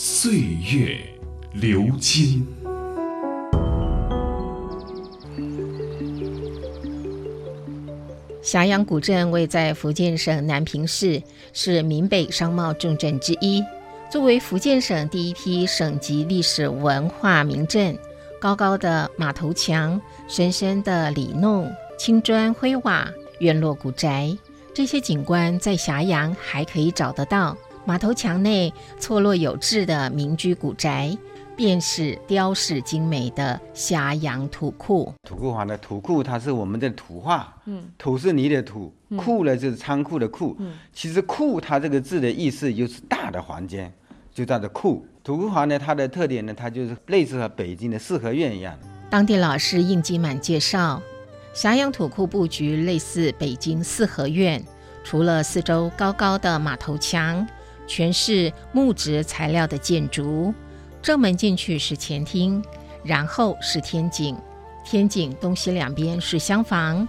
岁月流金。霞阳古镇位在福建省南平市，是闽北商贸重镇之一。作为福建省第一批省级历史文化名镇，高高的马头墙、深深的里弄、青砖灰瓦、院落古宅，这些景观在霞阳还可以找得到。马头墙内错落有致的民居古宅。便是雕饰精美的霞阳土库。土库房的土库，它是我们的土话。嗯，土是泥的土，库呢就是仓库的库。嗯，其实库它这个字的意思就是大的房间，就叫做库。土库房呢，它的特点呢，它就是类似和北京的四合院一样。当地老师应吉满介绍，霞阳土库布局类似北京四合院，除了四周高高的马头墙，全是木质材料的建筑。正门进去是前厅，然后是天井。天井东西两边是厢房，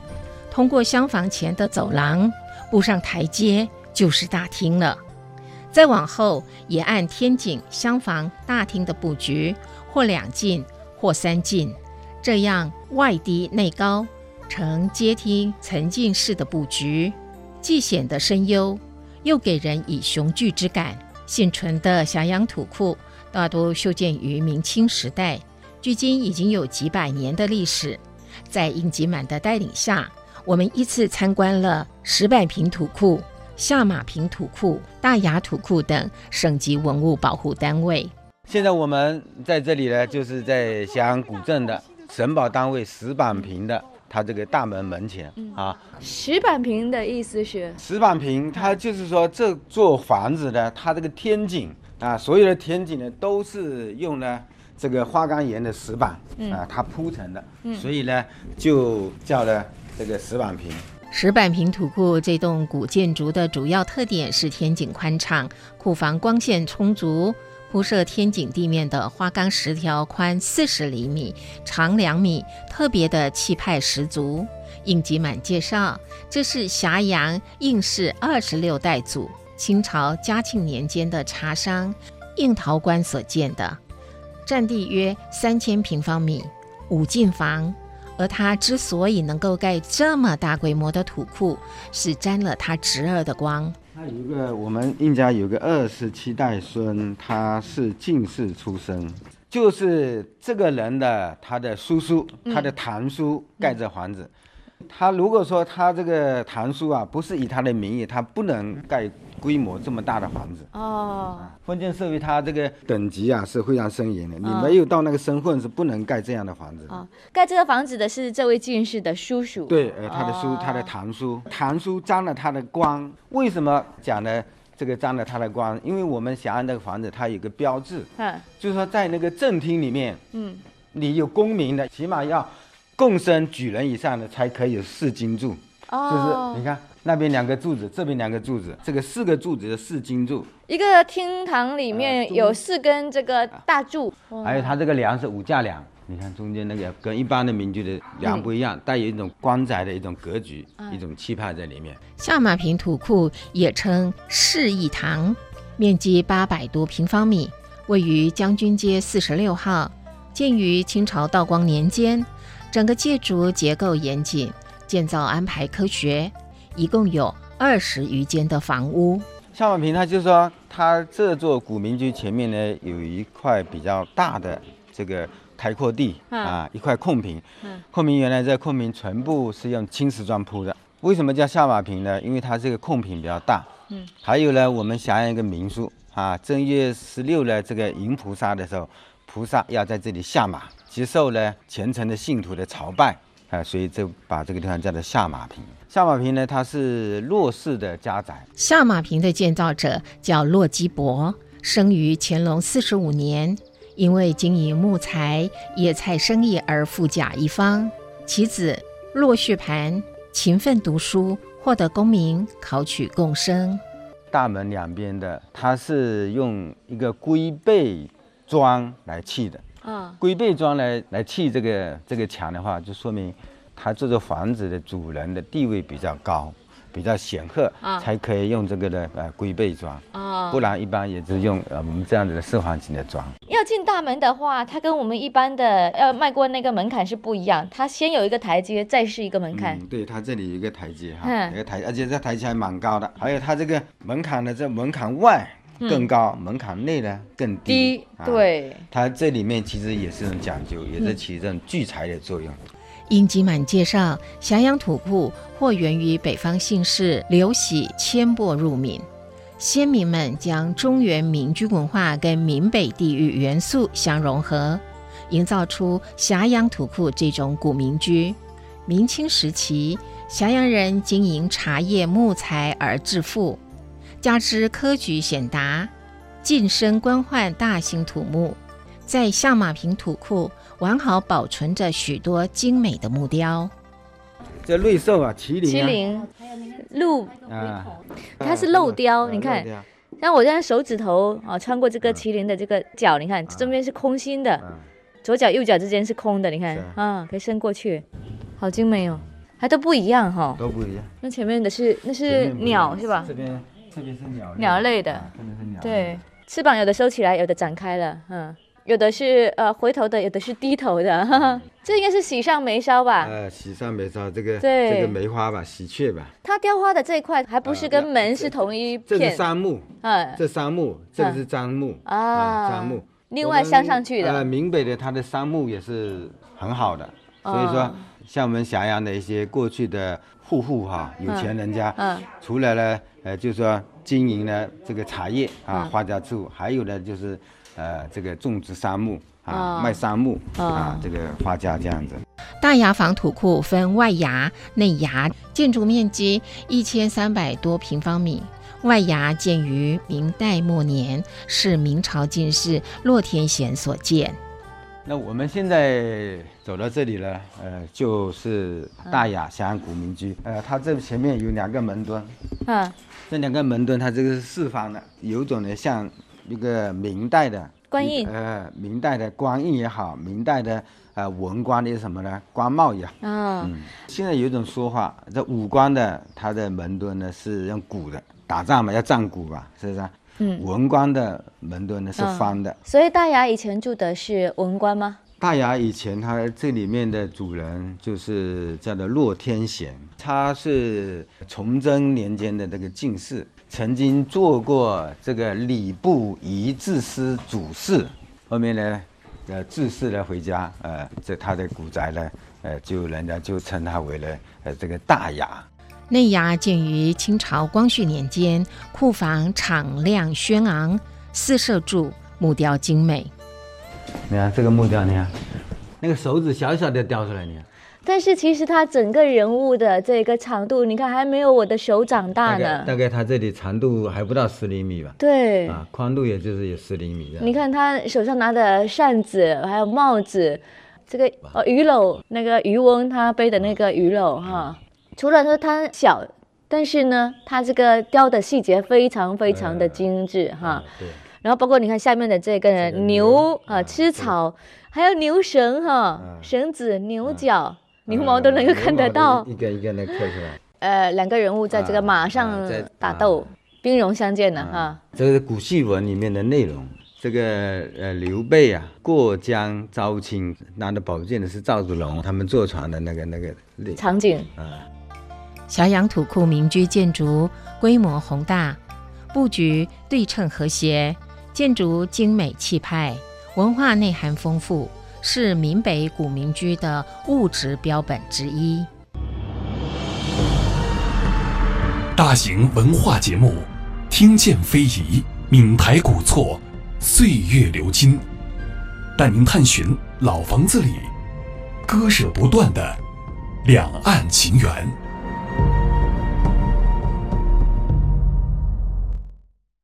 通过厢房前的走廊，步上台阶就是大厅了。再往后也按天井、厢房、大厅的布局，或两进，或三进，这样外低内高，呈阶梯层进式的布局，既显得深幽，又给人以雄踞之感。现存的霞阳土库。大多修建于明清时代，距今已经有几百年的历史。在应吉满的带领下，我们依次参观了石板坪土库、下马坪土库、大雅土库等省级文物保护单位。现在我们在这里呢，就是在霞阳古镇的省保单位石板坪的它这个大门门前啊。石板坪的意思是？石板坪，它就是说这座房子呢，它这个天井。啊，所有的天井呢都是用了这个花岗岩的石板啊，它铺成的，所以呢就叫了这个石板坪。石板坪土库这栋古建筑的主要特点是天井宽敞，库房光线充足，铺设天井地面的花岗石条宽四十厘米，长两米，特别的气派十足。应吉满介绍，这是霞阳应氏二十六代祖。清朝嘉庆年间的茶商应陶官所建的，占地约三千平方米，五进房。而他之所以能够盖这么大规模的土库，是沾了他侄儿的光。他有一个，我们应家有个二十七代孙，他是进士出身，就是这个人的他的叔叔，他的堂叔盖这房子。他如果说他这个堂叔啊，不是以他的名义，他不能盖。规模这么大的房子哦，封建社会它这个等级啊是非常森严的，你没有到那个身份是不能盖这样的房子。哦，盖这个房子的是这位进士的叔叔。对，呃，他的叔，他的堂叔，堂叔沾了他的光。为什么讲呢？这个沾了他的光，因为我们霞安那个房子它有个标志，嗯，就是说在那个正厅里面，嗯，你有功名的，起码要贡生举人以上的才可以四金柱。哦，就是你看。那边两个柱子，这边两个柱子，这个四个柱子的四金柱。一个厅堂里面有四根这个大柱，还有它这个梁是五架梁。你看中间那个跟一般的民居的梁不一样，带有一种光泽的一种格局，一种气派在里面。下马坪土库也称示义堂，面积八百多平方米，位于将军街四十六号，建于清朝道光年间，整个建筑结构严谨，建造安排科学。一共有二十余间的房屋。下马坪，他就说，他这座古民居前面呢，有一块比较大的这个开阔地啊，一块空坪。空坪原来在空坪全部是用青石砖铺的。为什么叫下马坪呢？因为它这个空坪比较大。嗯。还有呢，我们想想一个民俗啊，正月十六呢，这个迎菩萨的时候，菩萨要在这里下马，接受呢虔诚的信徒的朝拜。啊，所以就把这个地方叫做下马坪。下马坪呢，它是骆氏的家宅。下马坪的建造者叫骆基伯，生于乾隆四十五年，因为经营木材、野菜生意而富甲一方。其子骆旭盘勤奋读书，获得功名，考取贡生。大门两边的，它是用一个龟背桩来砌的。啊，龟背桩来来砌这个这个墙的话，就说明它这座房子的主人的地位比较高。比较显赫，才可以用这个的呃龟背装，不然一般也是用呃我们这样子的四方形的砖。要进大门的话，它跟我们一般的要迈过那个门槛是不一样，它先有一个台阶，再是一个门槛。对，它这里有一个台阶哈，一个台，而且这台阶还蛮高的。还有它这个门槛呢，这门槛外更高，门槛内呢更低。对，它这里面其实也是很讲究，也是起这种聚财的作用。殷吉满介绍，霞阳土库或源于北方姓氏刘喜迁播入闽，先民们将中原民居文化跟闽北地域元素相融合，营造出霞阳土库这种古民居。明清时期，霞阳人经营茶叶、木材而致富，加之科举显达，晋升官宦大兴土木，在下马坪土库。完好保存着许多精美的木雕。这瑞兽啊，麒麟，麒麟，还有那个鹿。啊，它是镂雕。你看，像我这样手指头啊，穿过这个麒麟的这个脚，你看这边是空心的，左脚右脚之间是空的，你看啊，可以伸过去，好精美哦，还都不一样哈，都不一样。那前面的是那是鸟是吧？这边这边是鸟鸟类的，这边是鸟。对，翅膀有的收起来，有的展开了，嗯。有的是呃回头的，有的是低头的，这应该是喜上眉梢吧？呃，喜上眉梢，这个这个梅花吧，喜鹊吧。它雕花的这一块还不是跟门是同一片？这是杉木，嗯，这杉木，这个是樟木啊，樟木。另外镶上去的。呃，闽北的它的杉木也是很好的，所以说像我们咸阳的一些过去的户户哈，有钱人家，嗯，除了呢，呃，就是说经营呢这个茶叶啊，花家住，还有呢就是。呃，这个种植杉木啊，卖杉木啊，这个花家这样子。大牙房土库分外牙、内牙，建筑面积一千三百多平方米。外牙建于明代末年，是明朝进士骆天贤所建。那我们现在走到这里了，呃，就是大雅霞阳古民居。呃，它这前面有两个门墩，嗯，这两个门墩它这个是四方的，有种呢像。一个明代的官印，呃，明代的官印也好，明代的呃文官的什么呢？官帽也好。嗯，现在有一种说法，这武官的他的门墩呢是用鼓的，打仗嘛要战鼓吧，是不是？嗯，文官的门墩呢是方的。所以大牙以前住的是文官吗？大牙以前它这里面的主人就是叫做骆天贤，他是崇祯年间的这个进士。曾经做过这个礼部仪制司主事，后面呢，呃，致仕了回家，呃，这他的古宅呢，呃，就人家就称他为了呃这个大雅。内衙建于清朝光绪年间，库房敞亮轩昂，四舍柱木雕精美。你看这个木雕，你看那个手指小小的雕出来，你看。但是其实它整个人物的这个长度，你看还没有我的手掌大呢。大概它这里长度还不到十厘米吧。对。啊，宽度也就是有十厘米你看他手上拿的扇子，还有帽子，这个哦鱼篓，那个渔翁他背的那个鱼篓哈。除了说它小，但是呢，它这个雕的细节非常非常的精致哈。对。然后包括你看下面的这个牛啊吃草，还有牛绳哈，绳子牛角。牛毛都能够看得到，一个一个的刻出来。呃，两个人物在这个马上打斗，兵戎相见的哈。这是古戏文里面的内容。这个呃，刘备啊，过江招亲，拿着宝剑的是赵子龙，他们坐船的那个那个场景。啊，小阳土库民居建筑规模宏大，布局对称和谐，建筑精美气派，文化内涵丰富。是闽北古民居的物质标本之一。大型文化节目，听见非遗，闽台古厝，岁月流金，带您探寻老房子里割舍不断的两岸情缘。